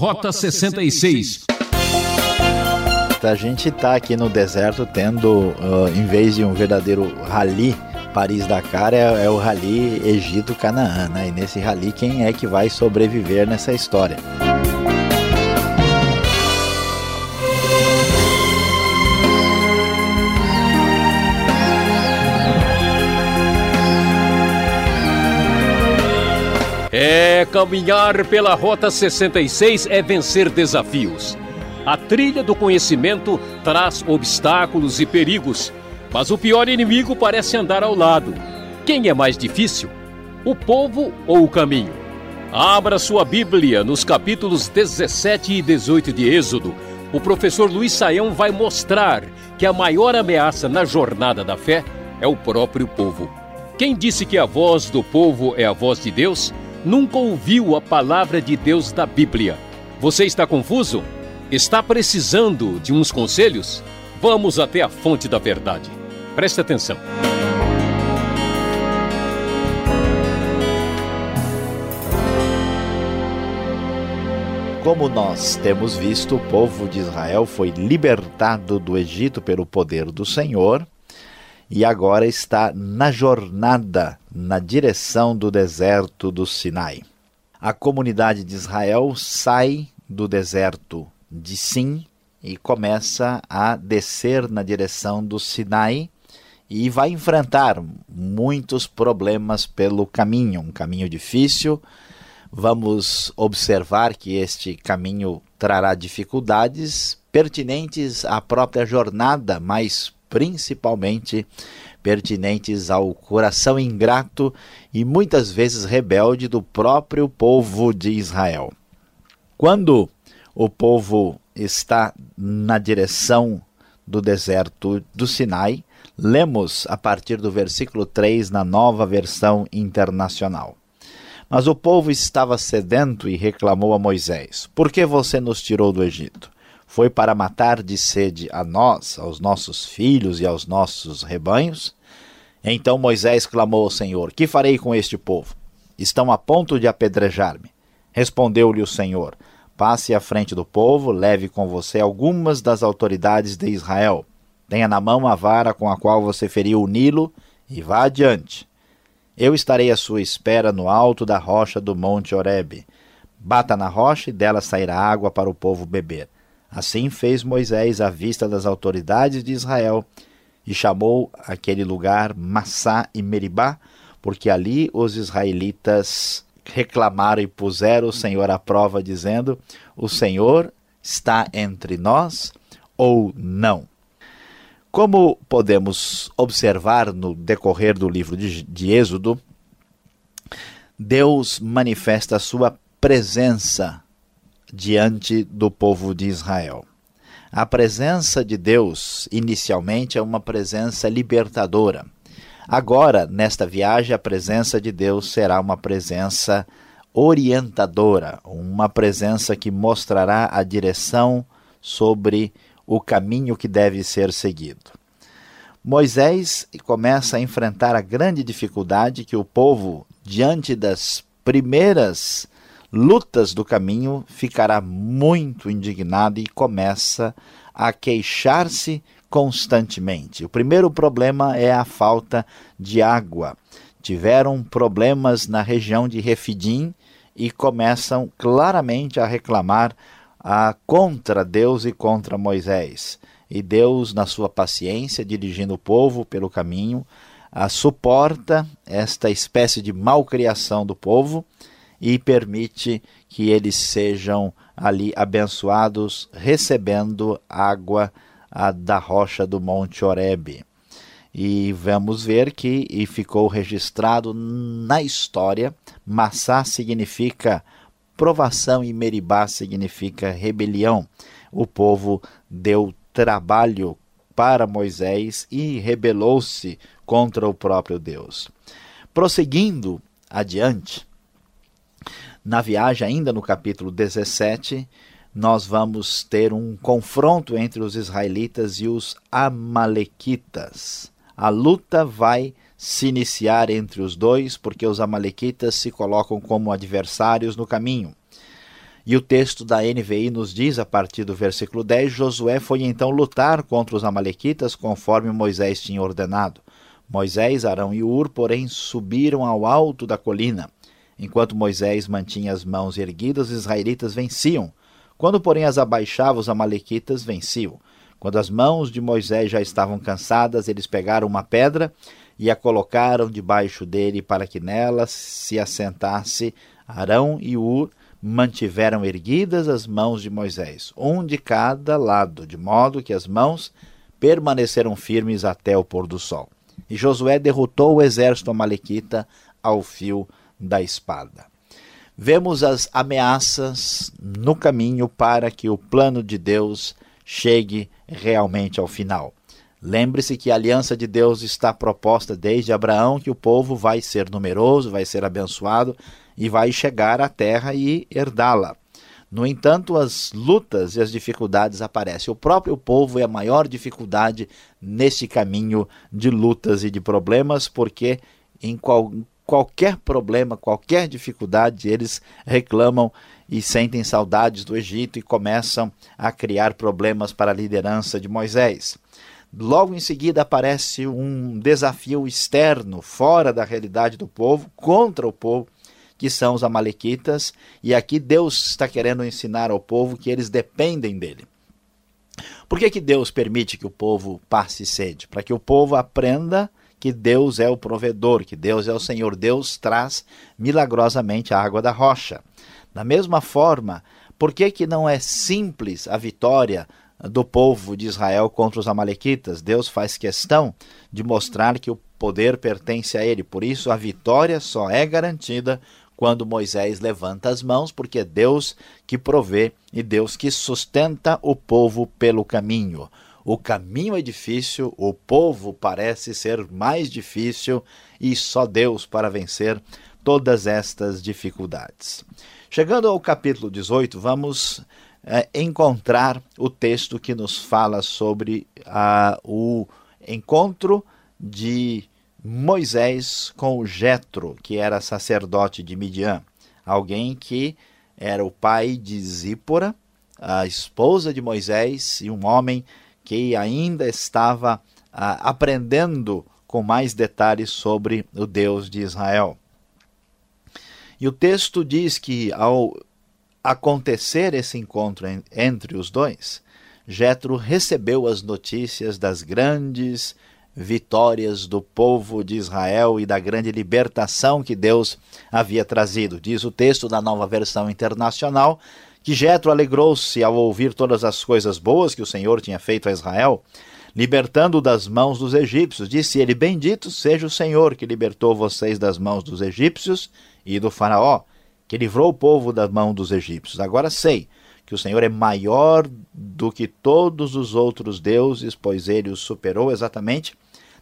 Rota 66. A gente está aqui no deserto tendo, uh, em vez de um verdadeiro rally Paris-Dakar, é, é, o rally Egito-Canaã. Né? E nesse rally, quem é que vai sobreviver nessa história? É, caminhar pela Rota 66 é vencer desafios. A trilha do conhecimento traz obstáculos e perigos, mas o pior inimigo parece andar ao lado. Quem é mais difícil? O povo ou o caminho? Abra sua Bíblia nos capítulos 17 e 18 de Êxodo. O professor Luiz Saião vai mostrar que a maior ameaça na jornada da fé é o próprio povo. Quem disse que a voz do povo é a voz de Deus? Nunca ouviu a palavra de Deus da Bíblia. Você está confuso? Está precisando de uns conselhos? Vamos até a fonte da verdade. Preste atenção. Como nós temos visto, o povo de Israel foi libertado do Egito pelo poder do Senhor e agora está na jornada na direção do deserto do Sinai. A comunidade de Israel sai do deserto de Sim e começa a descer na direção do Sinai e vai enfrentar muitos problemas pelo caminho, um caminho difícil. Vamos observar que este caminho trará dificuldades pertinentes à própria jornada, mas principalmente pertinentes ao coração ingrato e muitas vezes rebelde do próprio povo de Israel. Quando o povo está na direção do deserto do Sinai, lemos a partir do versículo 3 na nova versão internacional. Mas o povo estava sedento e reclamou a Moisés: Por que você nos tirou do Egito? Foi para matar de sede a nós, aos nossos filhos e aos nossos rebanhos? Então Moisés clamou ao Senhor: Que farei com este povo? Estão a ponto de apedrejar-me. Respondeu-lhe o Senhor: Passe à frente do povo, leve com você algumas das autoridades de Israel. Tenha na mão a vara com a qual você feriu o Nilo e vá adiante. Eu estarei à sua espera no alto da rocha do monte Horebe. Bata na rocha e dela sairá água para o povo beber. Assim fez Moisés à vista das autoridades de Israel e chamou aquele lugar Massá e Meribá, porque ali os israelitas reclamaram e puseram o Senhor à prova, dizendo: O Senhor está entre nós ou não? Como podemos observar no decorrer do livro de, de Êxodo, Deus manifesta a sua presença diante do povo de Israel. A presença de Deus, inicialmente, é uma presença libertadora. Agora, nesta viagem, a presença de Deus será uma presença orientadora, uma presença que mostrará a direção sobre o caminho que deve ser seguido. Moisés começa a enfrentar a grande dificuldade que o povo, diante das primeiras lutas do caminho, ficará muito indignado e começa a queixar-se constantemente. O primeiro problema é a falta de água. Tiveram problemas na região de Refidim e começam claramente a reclamar a, contra Deus e contra Moisés. E Deus, na sua paciência, dirigindo o povo pelo caminho, a, suporta esta espécie de malcriação do povo e permite que eles sejam ali abençoados, recebendo água da rocha do Monte Oreb. E vamos ver que e ficou registrado na história, Massá significa provação e Meribá significa rebelião. O povo deu trabalho para Moisés e rebelou-se contra o próprio Deus. Prosseguindo adiante, na viagem, ainda no capítulo 17, nós vamos ter um confronto entre os israelitas e os amalequitas. A luta vai se iniciar entre os dois, porque os amalequitas se colocam como adversários no caminho. E o texto da NVI nos diz, a partir do versículo 10, Josué foi então lutar contra os Amalequitas conforme Moisés tinha ordenado. Moisés, Arão e Ur, porém, subiram ao alto da colina. Enquanto Moisés mantinha as mãos erguidas, os israelitas venciam. Quando, porém, as abaixava, os Amalequitas venciam. Quando as mãos de Moisés já estavam cansadas, eles pegaram uma pedra e a colocaram debaixo dele para que nela se assentasse Arão e Ur mantiveram erguidas as mãos de Moisés, um de cada lado, de modo que as mãos permaneceram firmes até o pôr do sol. E Josué derrotou o exército amalequita ao fio da espada. Vemos as ameaças no caminho para que o plano de Deus chegue realmente ao final. Lembre-se que a aliança de Deus está proposta desde Abraão, que o povo vai ser numeroso, vai ser abençoado e vai chegar à terra e herdá-la. No entanto, as lutas e as dificuldades aparecem. O próprio povo é a maior dificuldade nesse caminho de lutas e de problemas, porque em qual, qualquer problema, qualquer dificuldade, eles reclamam e sentem saudades do Egito e começam a criar problemas para a liderança de Moisés. Logo em seguida aparece um desafio externo, fora da realidade do povo, contra o povo que são os Amalequitas, e aqui Deus está querendo ensinar ao povo que eles dependem dele. Por que, que Deus permite que o povo passe sede? Para que o povo aprenda que Deus é o provedor, que Deus é o Senhor. Deus traz milagrosamente a água da rocha. Da mesma forma, por que, que não é simples a vitória do povo de Israel contra os Amalequitas? Deus faz questão de mostrar que o poder pertence a ele. Por isso, a vitória só é garantida quando Moisés levanta as mãos, porque é Deus que provê e Deus que sustenta o povo pelo caminho. O caminho é difícil, o povo parece ser mais difícil e só Deus para vencer todas estas dificuldades. Chegando ao capítulo 18, vamos é, encontrar o texto que nos fala sobre uh, o encontro de Moisés com Jetro, que era sacerdote de Midian, alguém que era o pai de Zípora, a esposa de Moisés, e um homem que ainda estava ah, aprendendo com mais detalhes sobre o Deus de Israel. E o texto diz que ao acontecer esse encontro entre os dois, Jetro recebeu as notícias das grandes vitórias do povo de Israel e da grande libertação que Deus havia trazido. Diz o texto da nova versão internacional que Jetro alegrou-se ao ouvir todas as coisas boas que o Senhor tinha feito a Israel, libertando das mãos dos egípcios. Disse ele: Bendito seja o Senhor que libertou vocês das mãos dos egípcios e do faraó, que livrou o povo da mão dos egípcios. Agora sei que o Senhor é maior do que todos os outros deuses, pois ele os superou exatamente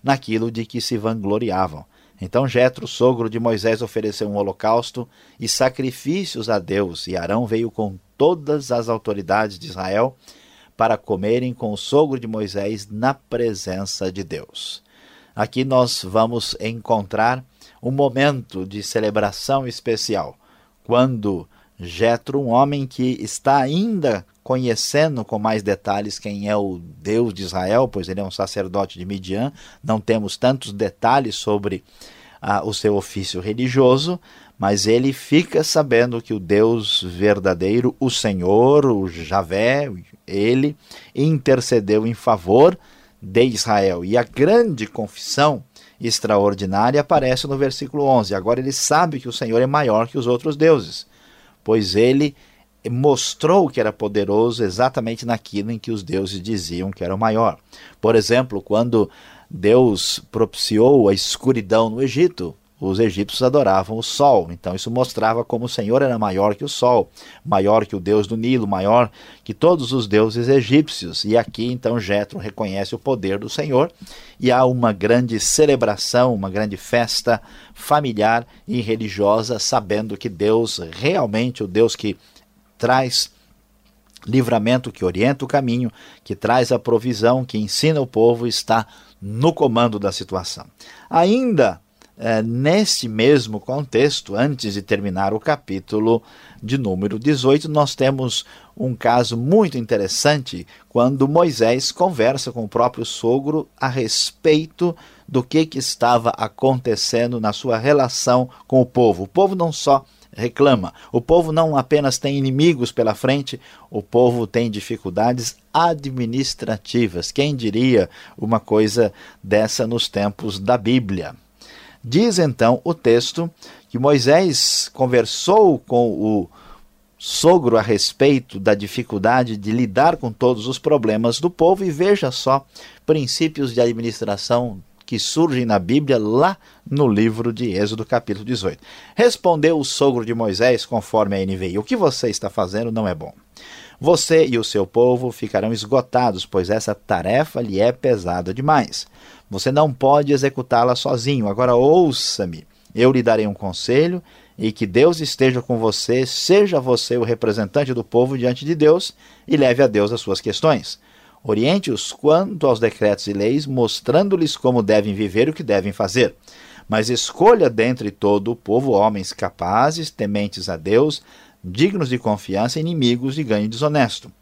naquilo de que se vangloriavam. Então Jetro, sogro de Moisés, ofereceu um holocausto e sacrifícios a Deus, e Arão veio com todas as autoridades de Israel para comerem com o sogro de Moisés na presença de Deus. Aqui nós vamos encontrar um momento de celebração especial, quando Jetro, um homem que está ainda conhecendo com mais detalhes quem é o Deus de Israel, pois ele é um sacerdote de Midian, não temos tantos detalhes sobre ah, o seu ofício religioso, mas ele fica sabendo que o Deus verdadeiro, o Senhor, o Javé, ele intercedeu em favor de Israel. E a grande confissão extraordinária aparece no versículo 11. Agora ele sabe que o Senhor é maior que os outros deuses pois ele mostrou que era poderoso exatamente naquilo em que os deuses diziam que era o maior. Por exemplo, quando Deus propiciou a escuridão no Egito, os egípcios adoravam o sol. Então isso mostrava como o Senhor era maior que o sol, maior que o deus do Nilo, maior que todos os deuses egípcios. E aqui então Jetro reconhece o poder do Senhor e há uma grande celebração, uma grande festa familiar e religiosa, sabendo que Deus realmente o Deus que traz livramento, que orienta o caminho, que traz a provisão, que ensina o povo, está no comando da situação. Ainda é, neste mesmo contexto, antes de terminar o capítulo de número 18, nós temos um caso muito interessante quando Moisés conversa com o próprio sogro a respeito do que, que estava acontecendo na sua relação com o povo. O povo não só reclama, o povo não apenas tem inimigos pela frente, o povo tem dificuldades administrativas. Quem diria uma coisa dessa nos tempos da Bíblia? Diz então o texto que Moisés conversou com o sogro a respeito da dificuldade de lidar com todos os problemas do povo e veja só princípios de administração que surgem na Bíblia lá no livro de Êxodo, capítulo 18. Respondeu o sogro de Moisés, conforme a NVI: O que você está fazendo não é bom. Você e o seu povo ficarão esgotados, pois essa tarefa lhe é pesada demais. Você não pode executá-la sozinho. Agora ouça-me. Eu lhe darei um conselho e que Deus esteja com você, seja você o representante do povo diante de Deus e leve a Deus as suas questões. Oriente-os quanto aos decretos e leis, mostrando-lhes como devem viver e o que devem fazer. Mas escolha dentre todo o povo homens capazes, tementes a Deus, dignos de confiança, inimigos de ganho desonesto.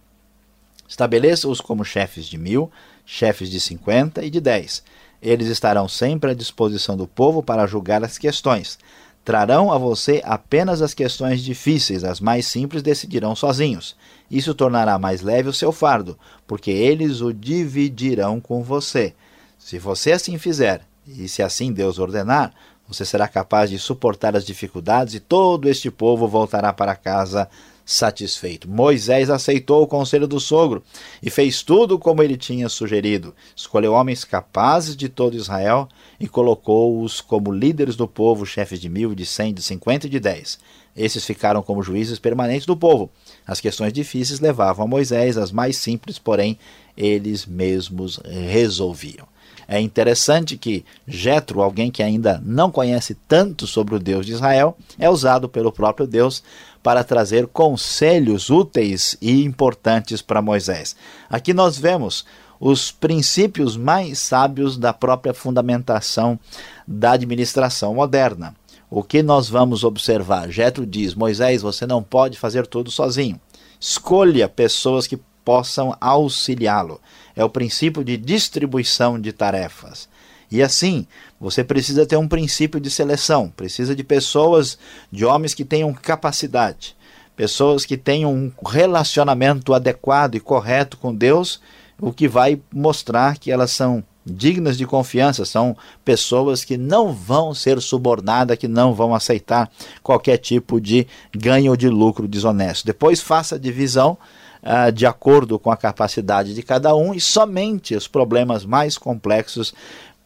Estabeleça-os como chefes de mil, chefes de cinquenta e de dez. Eles estarão sempre à disposição do povo para julgar as questões. Trarão a você apenas as questões difíceis, as mais simples decidirão sozinhos. Isso tornará mais leve o seu fardo, porque eles o dividirão com você. Se você assim fizer, e se assim Deus ordenar, você será capaz de suportar as dificuldades e todo este povo voltará para casa satisfeito. Moisés aceitou o conselho do sogro e fez tudo como ele tinha sugerido. Escolheu homens capazes de todo Israel e colocou-os como líderes do povo, chefes de mil, de cem, de cinquenta e de dez. Esses ficaram como juízes permanentes do povo. As questões difíceis levavam a Moisés, as mais simples, porém, eles mesmos resolviam. É interessante que Jetro, alguém que ainda não conhece tanto sobre o Deus de Israel, é usado pelo próprio Deus para trazer conselhos úteis e importantes para Moisés. Aqui nós vemos os princípios mais sábios da própria fundamentação da administração moderna. O que nós vamos observar? Jetro diz: Moisés, você não pode fazer tudo sozinho. Escolha pessoas que possam auxiliá-lo. É o princípio de distribuição de tarefas. E assim, você precisa ter um princípio de seleção, precisa de pessoas, de homens que tenham capacidade, pessoas que tenham um relacionamento adequado e correto com Deus, o que vai mostrar que elas são dignas de confiança, são pessoas que não vão ser subornadas, que não vão aceitar qualquer tipo de ganho ou de lucro desonesto. Depois faça a divisão uh, de acordo com a capacidade de cada um e somente os problemas mais complexos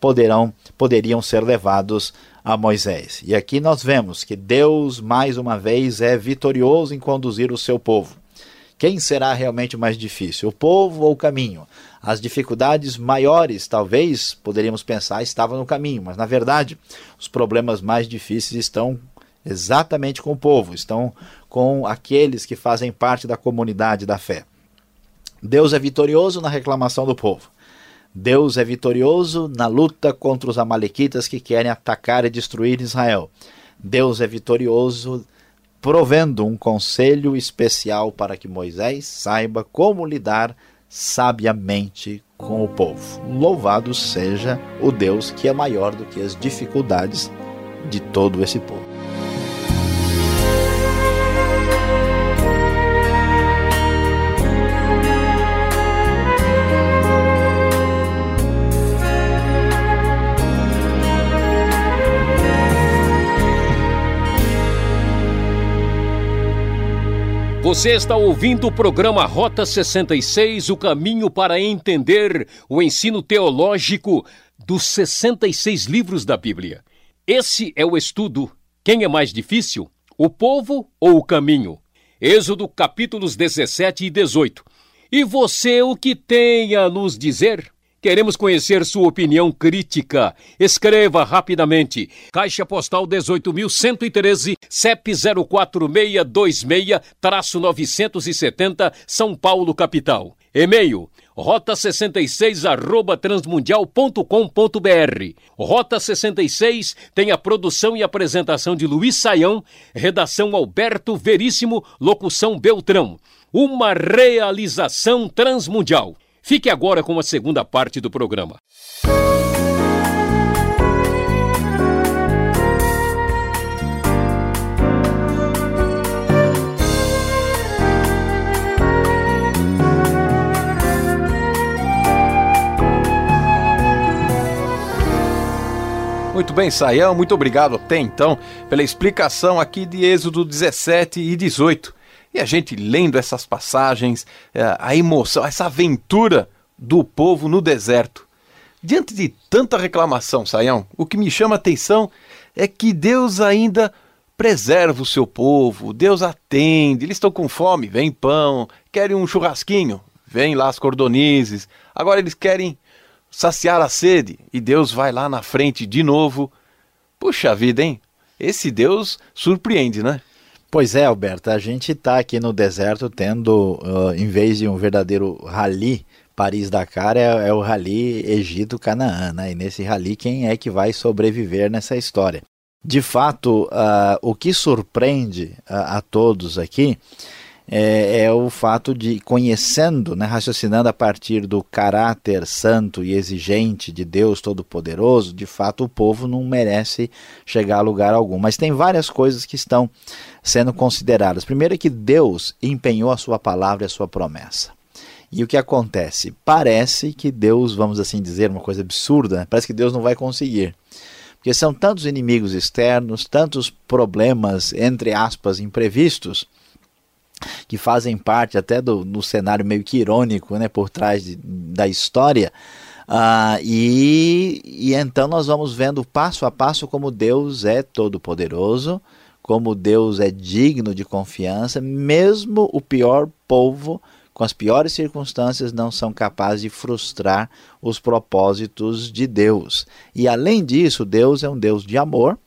poderão poderiam ser levados a Moisés. E aqui nós vemos que Deus mais uma vez é vitorioso em conduzir o seu povo. Quem será realmente mais difícil, o povo ou o caminho? As dificuldades maiores, talvez, poderíamos pensar, estavam no caminho, mas na verdade, os problemas mais difíceis estão exatamente com o povo, estão com aqueles que fazem parte da comunidade da fé. Deus é vitorioso na reclamação do povo. Deus é vitorioso na luta contra os amalequitas que querem atacar e destruir Israel. Deus é vitorioso provendo um conselho especial para que Moisés saiba como lidar sabiamente com o povo. Louvado seja o Deus que é maior do que as dificuldades de todo esse povo. Você está ouvindo o programa Rota 66, o caminho para entender o ensino teológico dos 66 livros da Bíblia. Esse é o estudo Quem é mais difícil, o povo ou o caminho? Êxodo capítulos 17 e 18. E você o que tem a nos dizer? Queremos conhecer sua opinião crítica. Escreva rapidamente. Caixa Postal 18.113, CEP 04626-970, São Paulo, capital. E-mail rota66 arroba transmundial.com.br. Rota 66 tem a produção e apresentação de Luiz Saião, redação Alberto Veríssimo, locução Beltrão. Uma realização transmundial. Fique agora com a segunda parte do programa. Muito bem, Saião, muito obrigado até então pela explicação aqui de Êxodo 17 e 18. E a gente lendo essas passagens, é, a emoção, essa aventura do povo no deserto. Diante de tanta reclamação, Saião, o que me chama a atenção é que Deus ainda preserva o seu povo, Deus atende, eles estão com fome, vem pão, querem um churrasquinho, vem lá as cordonizes, agora eles querem saciar a sede e Deus vai lá na frente de novo. Puxa vida, hein? Esse Deus surpreende, né? Pois é, Alberto, a gente está aqui no deserto tendo, uh, em vez de um verdadeiro rally Paris-Dakar, é, é, o rally Egito-Canaã, né? e nesse rally quem é que vai sobreviver nessa história? De fato, uh, o que surpreende uh, a todos aqui é, é, o fato de, conhecendo, né, raciocinando a partir do caráter santo e exigente de Deus Todo-Poderoso, de fato o povo não merece chegar a lugar algum. Mas tem várias coisas que estão sendo consideradas. Primeiro é que Deus empenhou a sua palavra e a sua promessa. E o que acontece? Parece que Deus, vamos assim dizer, uma coisa absurda, né? parece que Deus não vai conseguir. Porque são tantos inimigos externos, tantos problemas, entre aspas, imprevistos, que fazem parte até do, cenário meio que irônico né, por trás de, da história. Uh, e, e então nós vamos vendo passo a passo como Deus é todo-poderoso, como Deus é digno de confiança, mesmo o pior povo, com as piores circunstâncias, não são capazes de frustrar os propósitos de Deus. E além disso, Deus é um Deus de amor,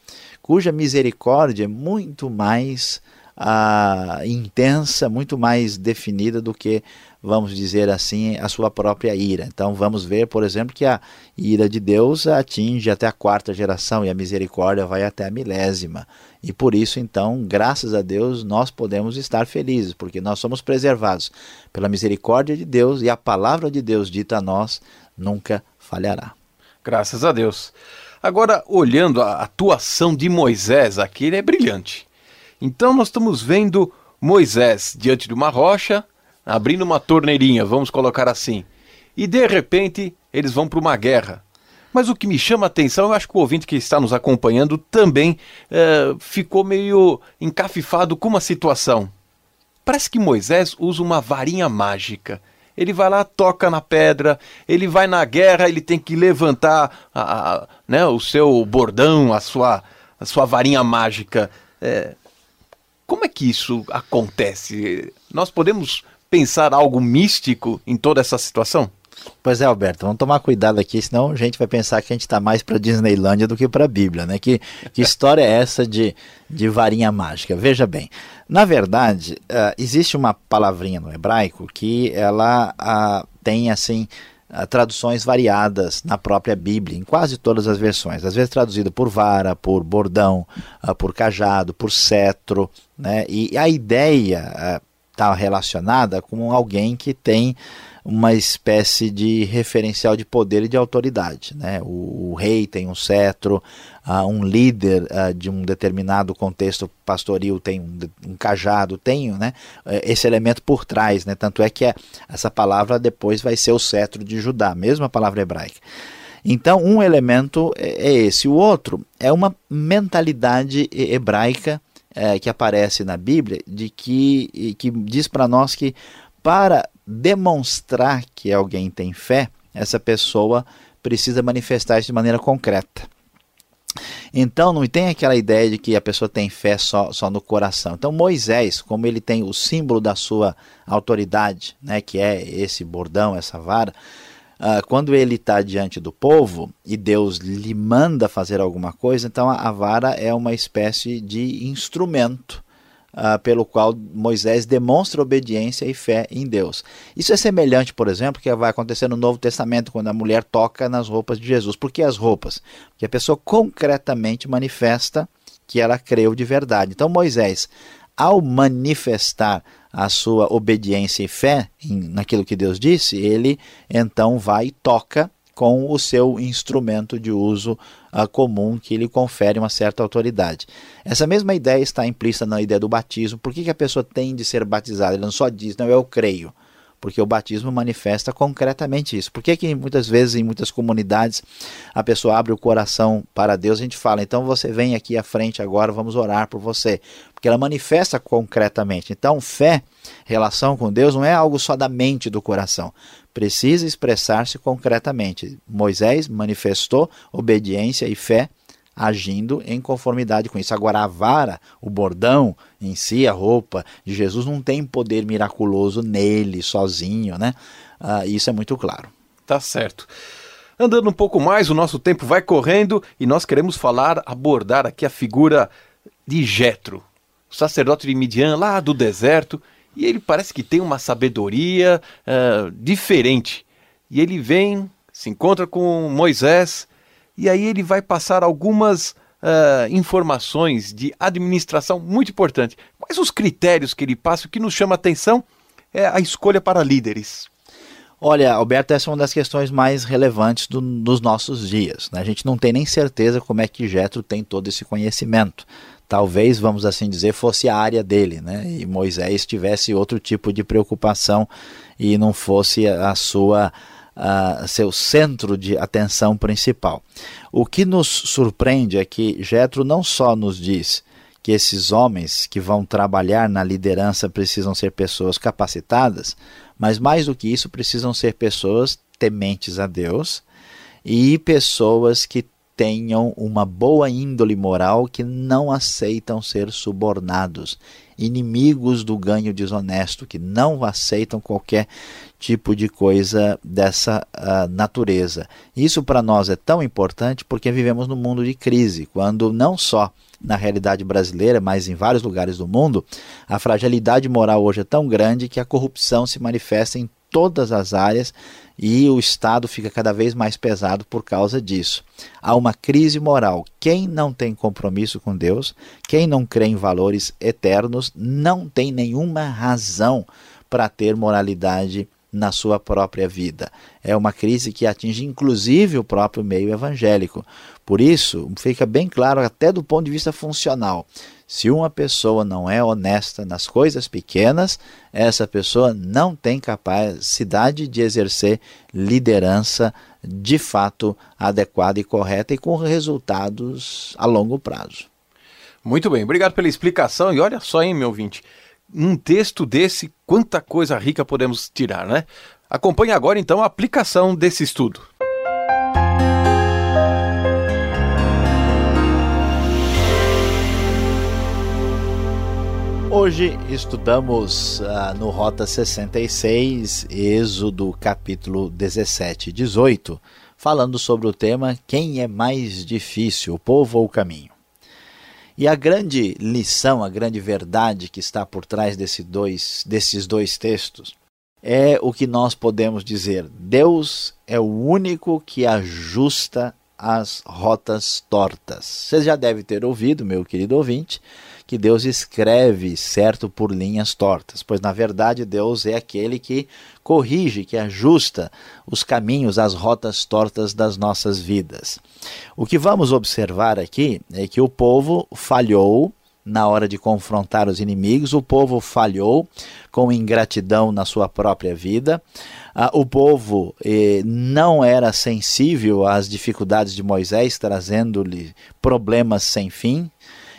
cuja misericórdia é muito mais uh, intensa, muito mais definida do que, vamos dizer assim, a sua própria ira. Então vamos ver, por exemplo, que a ira de Deus atinge até a quarta geração e a misericórdia vai até a milésima. E por isso, então, graças a Deus, nós podemos estar felizes, porque nós somos preservados pela misericórdia de Deus e a palavra de Deus dita a nós nunca falhará. Graças a Deus. Agora, olhando a atuação de Moisés aqui, ele é brilhante. Então nós estamos vendo Moisés diante de uma rocha, abrindo uma torneirinha, vamos colocar assim. E de repente eles vão para uma guerra. Mas o que me chama a atenção, eu acho que o ouvinte que está nos acompanhando também é, ficou meio encafifado com uma situação. Parece que Moisés usa uma varinha mágica. Ele vai lá, toca na pedra, ele vai na guerra, ele tem que levantar a, a, né, o seu bordão, a sua, a sua varinha mágica. É, como é que isso acontece? Nós podemos pensar algo místico em toda essa situação? Pois é, Alberto, vamos tomar cuidado aqui, senão a gente vai pensar que a gente está mais para Disneylândia do que para a Bíblia, né? Que, que história é essa de, de varinha mágica? Veja bem, na verdade, uh, existe uma palavrinha no hebraico que ela uh, tem assim traduções variadas na própria Bíblia, em quase todas as versões. Às vezes traduzido por vara, por bordão, uh, por cajado, por cetro. Né? E a ideia está relacionada com alguém que tem uma espécie de referencial de poder e de autoridade. Né? O, o rei tem um cetro, uh, um líder uh, de um determinado contexto pastoril tem um, um cajado, tem né, esse elemento por trás. Né? Tanto é que é, essa palavra depois vai ser o cetro de Judá, mesma palavra hebraica. Então, um elemento é, é esse. O outro é uma mentalidade hebraica é, que aparece na Bíblia, de que, que diz para nós que para demonstrar que alguém tem fé, essa pessoa precisa manifestar isso de maneira concreta. Então não tem aquela ideia de que a pessoa tem fé só, só no coração. Então Moisés, como ele tem o símbolo da sua autoridade, né, que é esse bordão, essa vara, uh, quando ele está diante do povo e Deus lhe manda fazer alguma coisa, então a, a vara é uma espécie de instrumento uh, pelo qual Moisés demonstra obediência e fé em Deus. Isso é semelhante, por exemplo, que vai acontecer no Novo Testamento, quando a mulher toca nas roupas de Jesus. Por que as roupas? Porque a pessoa concretamente manifesta que ela creu de verdade. Então, Moisés, ao manifestar a sua obediência e fé naquilo que Deus disse, ele então vai e toca com o seu instrumento de uso uh, comum que lhe confere uma certa autoridade. Essa mesma ideia está implícita na ideia do batismo. Por que, que a pessoa tem de ser batizada? Ele não só diz, não, eu creio. Porque o batismo manifesta concretamente isso. Por que, que muitas vezes, em muitas comunidades, a pessoa abre o coração para Deus a gente fala, então você vem aqui à frente agora, vamos orar por você. Porque ela manifesta concretamente. Então, fé, relação com Deus, não é algo só da mente do coração precisa expressar-se concretamente. Moisés manifestou obediência e fé agindo em conformidade com isso. Agora, a vara, o bordão em si, a roupa de Jesus, não tem poder miraculoso nele, sozinho, né? Ah, isso é muito claro. Tá certo. Andando um pouco mais, o nosso tempo vai correndo e nós queremos falar, abordar aqui a figura de Jetro, sacerdote de Midian, lá do deserto, e ele parece que tem uma sabedoria uh, diferente. E ele vem, se encontra com Moisés, e aí ele vai passar algumas uh, informações de administração muito importantes. Quais os critérios que ele passa? O que nos chama a atenção é a escolha para líderes. Olha, Alberto, essa é uma das questões mais relevantes do, dos nossos dias. Né? A gente não tem nem certeza como é que Jetro tem todo esse conhecimento talvez, vamos assim dizer, fosse a área dele, né? E Moisés tivesse outro tipo de preocupação e não fosse a sua a seu centro de atenção principal. O que nos surpreende é que Jetro não só nos diz que esses homens que vão trabalhar na liderança precisam ser pessoas capacitadas, mas mais do que isso precisam ser pessoas tementes a Deus e pessoas que tenham uma boa índole moral que não aceitam ser subornados, inimigos do ganho desonesto, que não aceitam qualquer tipo de coisa dessa uh, natureza. Isso para nós é tão importante porque vivemos num mundo de crise, quando não só na realidade brasileira, mas em vários lugares do mundo, a fragilidade moral hoje é tão grande que a corrupção se manifesta em todas as áreas e o Estado fica cada vez mais pesado por causa disso. Há uma crise moral. Quem não tem compromisso com Deus, quem não crê em valores eternos, não tem nenhuma razão para ter moralidade na sua própria vida. É uma crise que atinge inclusive o próprio meio evangélico. Por isso, fica bem claro, até do ponto de vista funcional, se uma pessoa não é honesta nas coisas pequenas, essa pessoa não tem capacidade de exercer liderança de fato adequada e correta e com resultados a longo prazo. Muito bem, obrigado pela explicação. E olha só, hein, meu ouvinte, um texto desse, quanta coisa rica podemos tirar, né? Acompanhe agora então a aplicação desse estudo. Hoje estudamos uh, no Rota 66, Êxodo capítulo 17 e 18, falando sobre o tema Quem é mais difícil, o povo ou o caminho? E a grande lição, a grande verdade que está por trás desse dois, desses dois textos é o que nós podemos dizer: Deus é o único que ajusta as rotas tortas. Você já deve ter ouvido, meu querido ouvinte, que Deus escreve certo por linhas tortas, pois na verdade Deus é aquele que corrige, que ajusta os caminhos, as rotas tortas das nossas vidas. O que vamos observar aqui é que o povo falhou na hora de confrontar os inimigos, o povo falhou com ingratidão na sua própria vida. Ah, o povo eh, não era sensível às dificuldades de Moisés, trazendo-lhe problemas sem fim.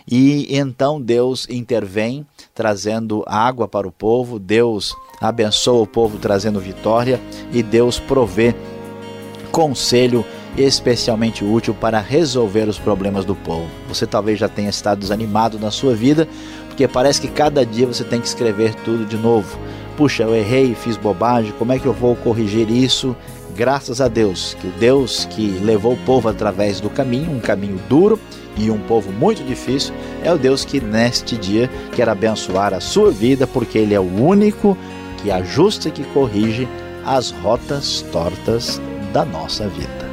E então Deus intervém, trazendo água para o povo, Deus abençoa o povo, trazendo vitória, e Deus provê conselho especialmente útil para resolver os problemas do povo. Você talvez já tenha estado desanimado na sua vida, porque parece que cada dia você tem que escrever tudo de novo. puxa, eu errei, fiz bobagem, como é que eu vou corrigir isso? Graças a Deus, que o Deus que levou o povo através do caminho, um caminho duro e um povo muito difícil, é o Deus que neste dia quer abençoar a sua vida, porque Ele é o único que ajusta e que corrige as rotas tortas da nossa vida.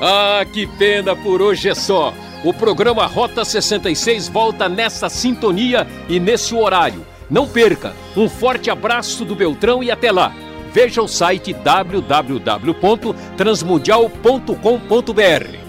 Ah, que pena por hoje é só. O programa Rota 66 volta nessa sintonia e nesse horário. Não perca! Um forte abraço do Beltrão e até lá! Veja o site www.transmundial.com.br.